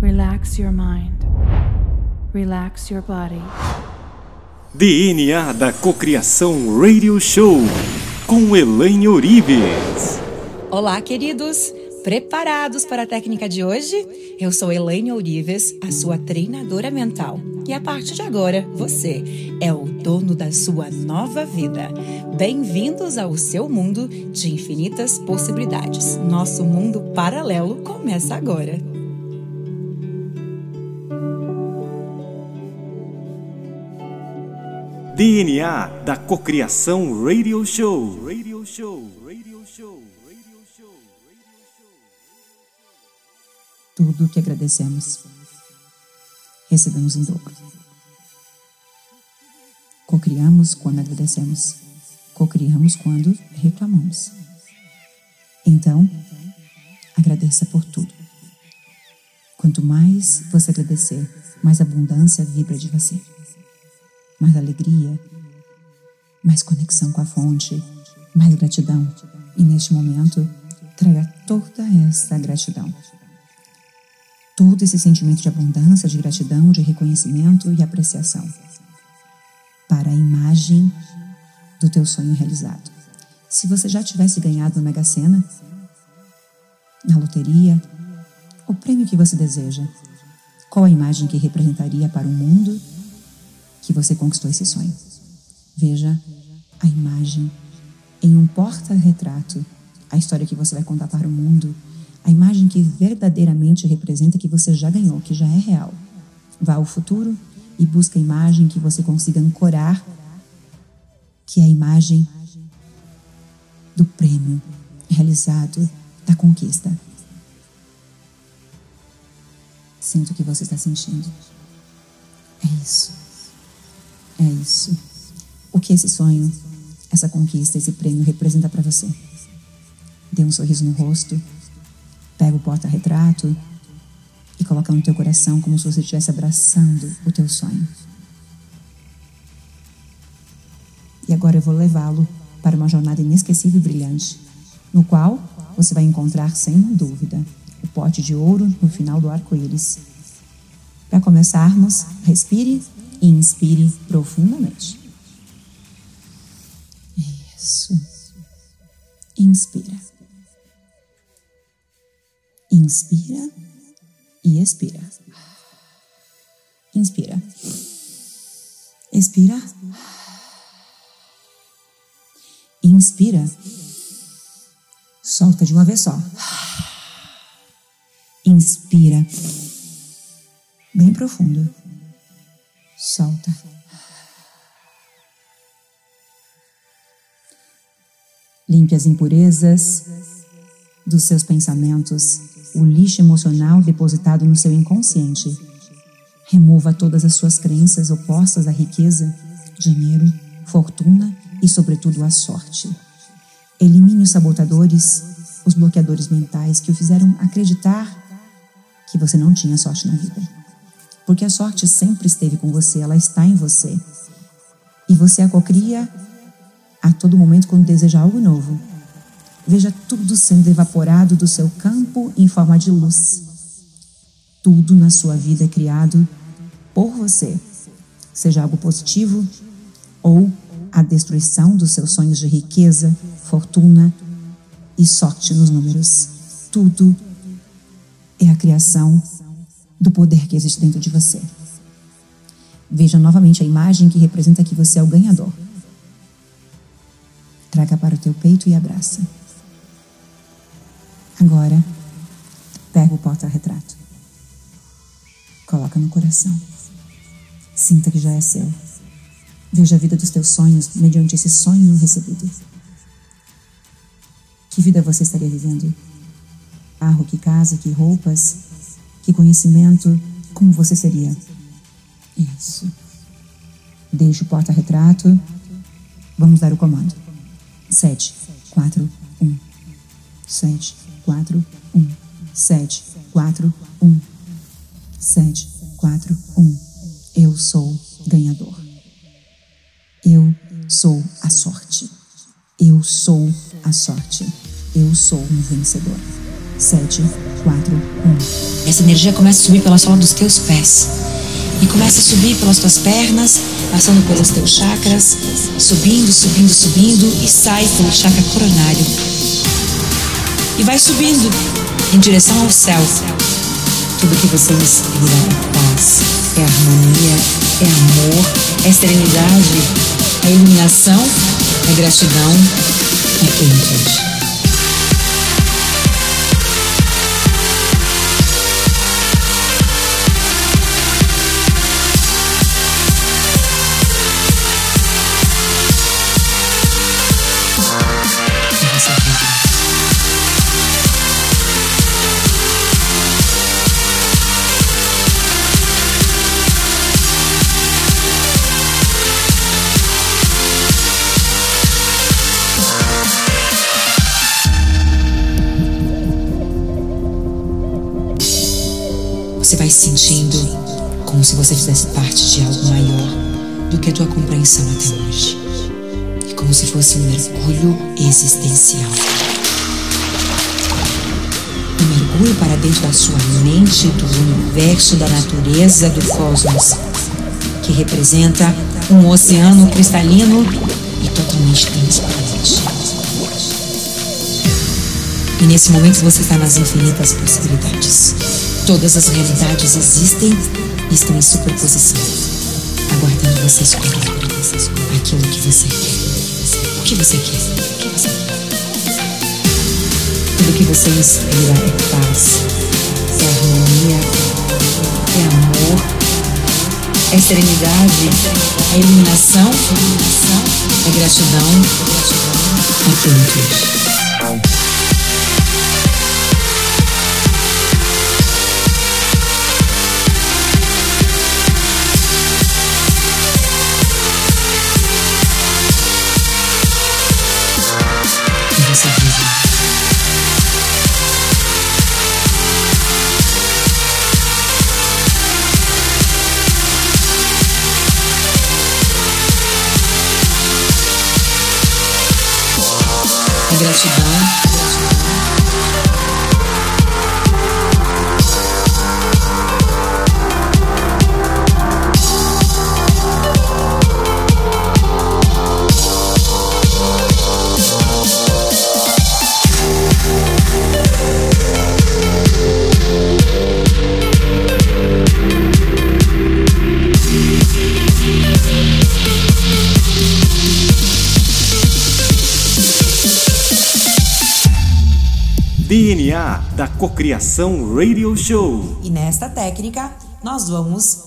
Relax your mind. Relax your body. DNA da Cocriação Radio Show com Elaine Orives. Olá, queridos! Preparados para a técnica de hoje? Eu sou Elaine Orives, a sua treinadora mental. E a partir de agora, você é o dono da sua nova vida. Bem-vindos ao seu mundo de infinitas possibilidades. Nosso mundo paralelo começa agora. DNA da Cocriação Radio Show. Radio Show. Radio Show. Radio Show. Tudo que agradecemos, recebemos em dobro. Cocriamos quando agradecemos. Cocriamos quando reclamamos. Então, agradeça por tudo. Quanto mais você agradecer, mais abundância vibra de você mais alegria, mais conexão com a fonte, mais gratidão. E neste momento, traga toda essa gratidão. Todo esse sentimento de abundância, de gratidão, de reconhecimento e apreciação para a imagem do teu sonho realizado. Se você já tivesse ganhado na Mega Sena, na loteria, o prêmio que você deseja, qual a imagem que representaria para o mundo que você conquistou esse sonho. Veja a imagem em um porta-retrato, a história que você vai contar para o mundo, a imagem que verdadeiramente representa que você já ganhou, que já é real. Vá ao futuro e busque a imagem que você consiga ancorar, que é a imagem do prêmio realizado, da conquista. Sinto o que você está sentindo. É isso. É isso. O que esse sonho, essa conquista, esse prêmio representa para você? Dê um sorriso no rosto, pega o porta-retrato e coloca no teu coração como se você estivesse abraçando o teu sonho. E agora eu vou levá-lo para uma jornada inesquecível e brilhante, no qual você vai encontrar, sem dúvida, o pote de ouro no final do arco-íris. Para começarmos, respire inspire profundamente. Isso. Inspira. Inspira e expira. Inspira. Expira. Inspira. Solta de uma vez só. Inspira. Bem profundo solta. Limpe as impurezas dos seus pensamentos, o lixo emocional depositado no seu inconsciente. Remova todas as suas crenças opostas à riqueza, dinheiro, fortuna e, sobretudo, à sorte. Elimine os sabotadores, os bloqueadores mentais que o fizeram acreditar que você não tinha sorte na vida. Porque a sorte sempre esteve com você, ela está em você. E você a cocria a todo momento quando deseja algo novo. Veja tudo sendo evaporado do seu campo em forma de luz. Tudo na sua vida é criado por você, seja algo positivo ou a destruição dos seus sonhos de riqueza, fortuna e sorte nos números. Tudo é a criação do poder que existe dentro de você. Veja novamente a imagem que representa que você é o ganhador. Traga para o teu peito e abraça. Agora, pega o porta-retrato. Coloca no coração. Sinta que já é seu. Veja a vida dos teus sonhos mediante esse sonho recebido. Que vida você estaria vivendo? Carro, que casa, que roupas, que conhecimento, como você seria? Isso. Deixe o porta-retrato. Vamos dar o comando. Sete, quatro, um. Sete, quatro, um. Sete, quatro, um. Sete, quatro, um. Eu sou ganhador. Eu sou a sorte. Eu sou a sorte. Eu sou um vencedor. Sete, quatro, um. Essa energia começa a subir pela sola dos teus pés. E começa a subir pelas tuas pernas, passando pelos teus chakras, subindo, subindo, subindo e sai pelo chakra coronário. E vai subindo em direção ao céu. Tudo que você inspira é paz, é harmonia, é amor, é serenidade, é iluminação, é gratidão, é plenitude. Você vai se sentindo como se você fizesse parte de algo maior do que a tua compreensão até hoje. E como se fosse um mergulho existencial. Um mergulho para dentro da sua mente, do universo, da natureza, do cosmos, que representa um oceano cristalino e totalmente transparente. E nesse momento você está nas infinitas possibilidades. Todas as realidades existem e estão em superposição, aguardando você escolher aquilo que você quer. O que você quer? O que você quer? Tudo que você inspira é paz, é harmonia, é amor, é serenidade, é iluminação, é gratidão, é plenitude. Da Cocriação Radio Show. E nesta técnica, nós vamos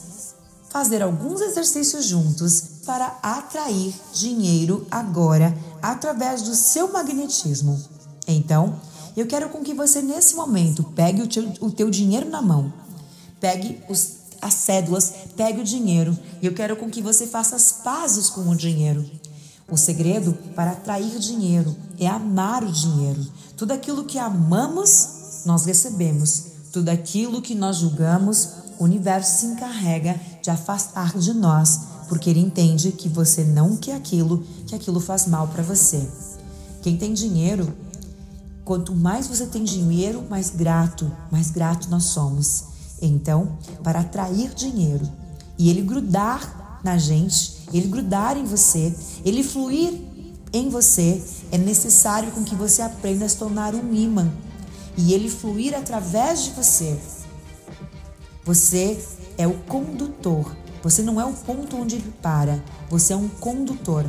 fazer alguns exercícios juntos para atrair dinheiro agora através do seu magnetismo. Então, eu quero com que você nesse momento pegue o teu, o teu dinheiro na mão, pegue os, as cédulas, pegue o dinheiro e eu quero com que você faça as pazes com o dinheiro. O segredo para atrair dinheiro é amar o dinheiro. Tudo aquilo que amamos, nós recebemos. Tudo aquilo que nós julgamos, o universo se encarrega de afastar de nós, porque ele entende que você não quer aquilo, que aquilo faz mal para você. Quem tem dinheiro, quanto mais você tem dinheiro, mais grato, mais grato nós somos. Então, para atrair dinheiro e ele grudar na gente, ele grudar em você, ele fluir em você, é necessário com que você aprenda a se tornar um imã e ele fluir através de você. Você é o condutor. Você não é o ponto onde ele para. Você é um condutor.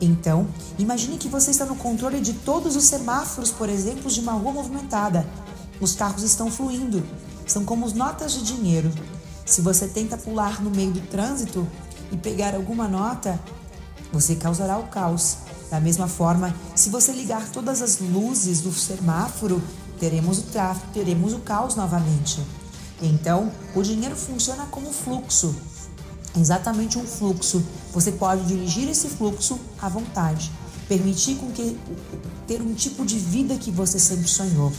Então, imagine que você está no controle de todos os semáforos, por exemplo, de uma rua movimentada. Os carros estão fluindo. São como notas de dinheiro. Se você tenta pular no meio do trânsito, e pegar alguma nota, você causará o caos. Da mesma forma, se você ligar todas as luzes do semáforo, teremos o tráfego, teremos o caos novamente. Então, o dinheiro funciona como fluxo. Exatamente um fluxo. Você pode dirigir esse fluxo à vontade, permitir com que ter um tipo de vida que você sempre sonhou.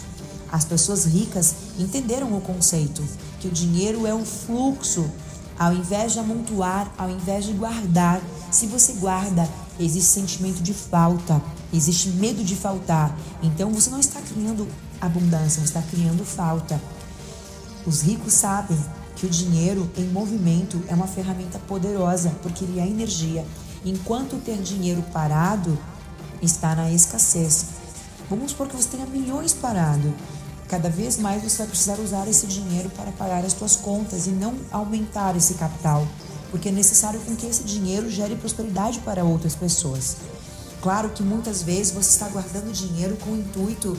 As pessoas ricas entenderam o conceito que o dinheiro é um fluxo ao invés de amontoar, ao invés de guardar, se você guarda, existe sentimento de falta, existe medo de faltar. Então você não está criando abundância, está criando falta. Os ricos sabem que o dinheiro em movimento é uma ferramenta poderosa, porque ele é energia. Enquanto ter dinheiro parado está na escassez. Vamos supor que você tenha milhões parado. Cada vez mais você vai precisar usar esse dinheiro para pagar as suas contas e não aumentar esse capital, porque é necessário com que esse dinheiro gere prosperidade para outras pessoas. Claro que muitas vezes você está guardando dinheiro com o intuito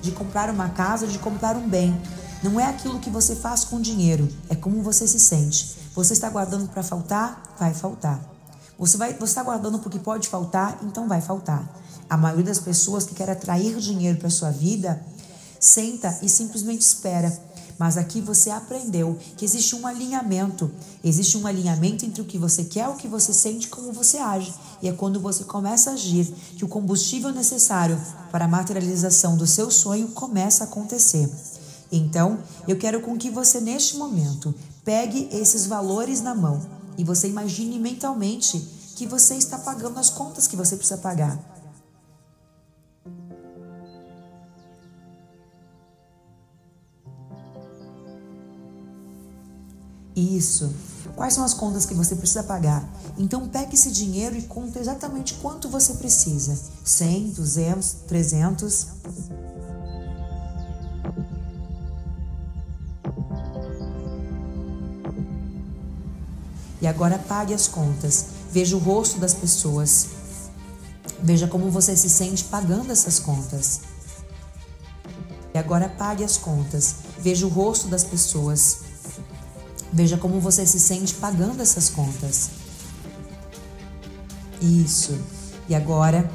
de comprar uma casa, de comprar um bem. Não é aquilo que você faz com dinheiro, é como você se sente. Você está guardando para faltar? Vai faltar. Você vai, você está guardando porque pode faltar, então vai faltar. A maioria das pessoas que quer atrair dinheiro para sua vida senta e simplesmente espera. Mas aqui você aprendeu que existe um alinhamento. Existe um alinhamento entre o que você quer, o que você sente como você age. E é quando você começa a agir que o combustível necessário para a materialização do seu sonho começa a acontecer. Então, eu quero com que você, neste momento, pegue esses valores na mão e você imagine mentalmente que você está pagando as contas que você precisa pagar. Isso. Quais são as contas que você precisa pagar? Então pegue esse dinheiro e conta exatamente quanto você precisa. 100, 200, 300. E agora pague as contas. Veja o rosto das pessoas. Veja como você se sente pagando essas contas. E agora pague as contas. Veja o rosto das pessoas. Veja como você se sente pagando essas contas. Isso. E agora,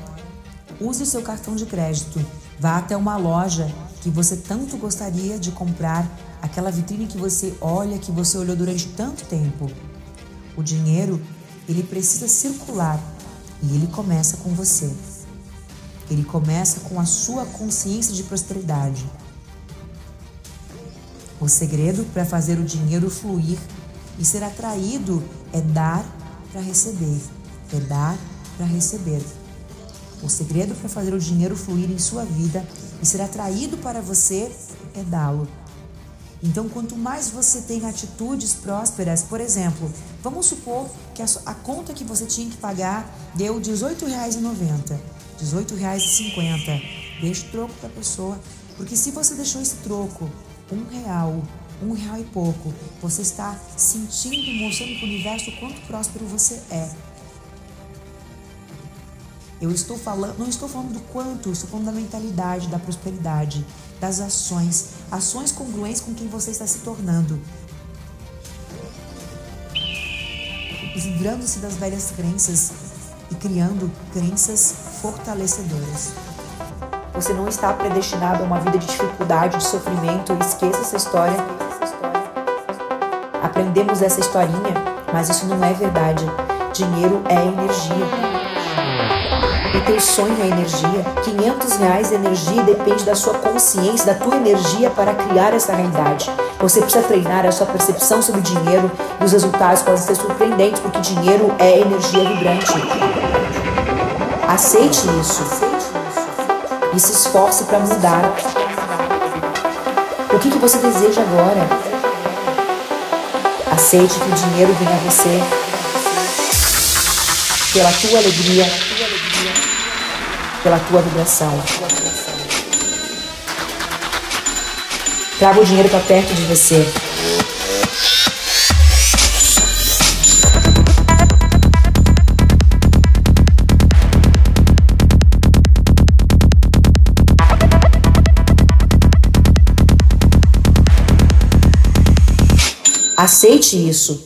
use o seu cartão de crédito. Vá até uma loja que você tanto gostaria de comprar, aquela vitrine que você olha, que você olhou durante tanto tempo. O dinheiro, ele precisa circular e ele começa com você. Ele começa com a sua consciência de prosperidade. O segredo para fazer o dinheiro fluir e ser atraído é dar para receber. É dar para receber. O segredo para fazer o dinheiro fluir em sua vida e ser atraído para você é dá-lo. Então, quanto mais você tem atitudes prósperas, por exemplo, vamos supor que a, a conta que você tinha que pagar deu R$ 18,90, R$ 18,50. Deixe o troco para a pessoa, porque se você deixou esse troco um real, um real e pouco, você está sentindo, mostrando para o universo o quanto próspero você é. Eu estou falando, não estou falando do quanto, estou falando da mentalidade, da prosperidade, das ações, ações congruentes com quem você está se tornando. Livrando-se das velhas crenças e criando crenças fortalecedoras. Você não está predestinado a uma vida de dificuldade, de sofrimento. Esqueça essa história. Aprendemos essa historinha, mas isso não é verdade. Dinheiro é energia. O teu sonho é energia. 500 reais de energia depende da sua consciência, da tua energia para criar essa realidade. Você precisa treinar a sua percepção sobre o dinheiro e os resultados podem ser surpreendentes, porque dinheiro é energia vibrante. Aceite isso e se esforce para mudar. O que, que você deseja agora? Aceite que o dinheiro venha a você pela tua alegria, pela tua vibração. Traga o dinheiro para perto de você. Aceite isso.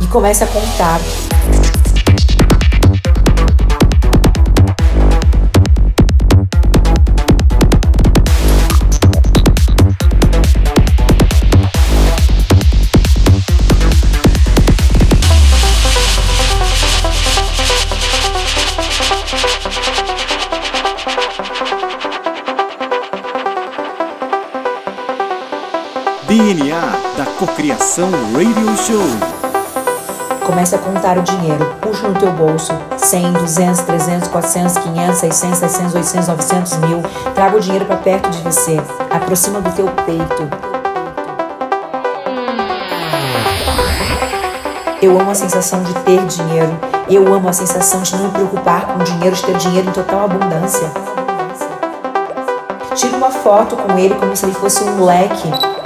E comece a contar. Cocriação. Radio Show. Comece a contar o dinheiro. Puxa no teu bolso. 100, 200, 300, 400, 500, 600, 700, 800, 900 mil. Traga o dinheiro para perto de você. Aproxima do teu peito. Eu amo a sensação de ter dinheiro. Eu amo a sensação de não me preocupar com dinheiro, de ter dinheiro em total abundância. Tire uma foto com ele como se ele fosse um moleque.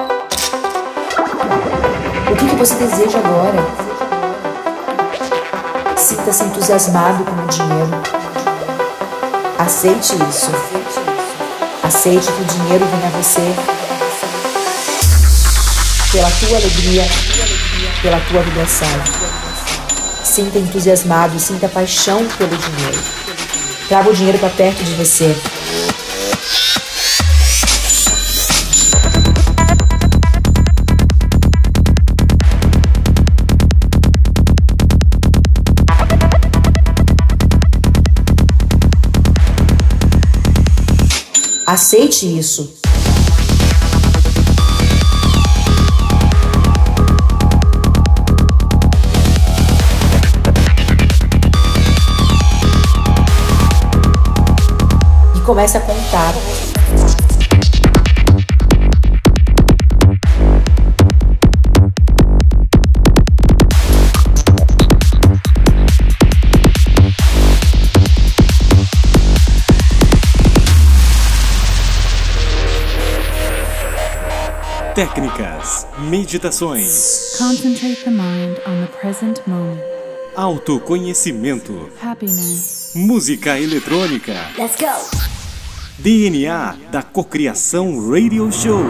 O que, que você deseja agora? Sinta-se entusiasmado com o dinheiro. Aceite isso. Aceite que o dinheiro venha a você pela tua alegria, pela tua vibração. Sinta entusiasmado, sinta paixão pelo dinheiro. Traga o dinheiro para perto de você. Aceite isso. E comece a contar. Técnicas, meditações, Concentrate the mind on the present moment. autoconhecimento, Happiness. música eletrônica, Let's go. DNA da Cocriação Radio Show.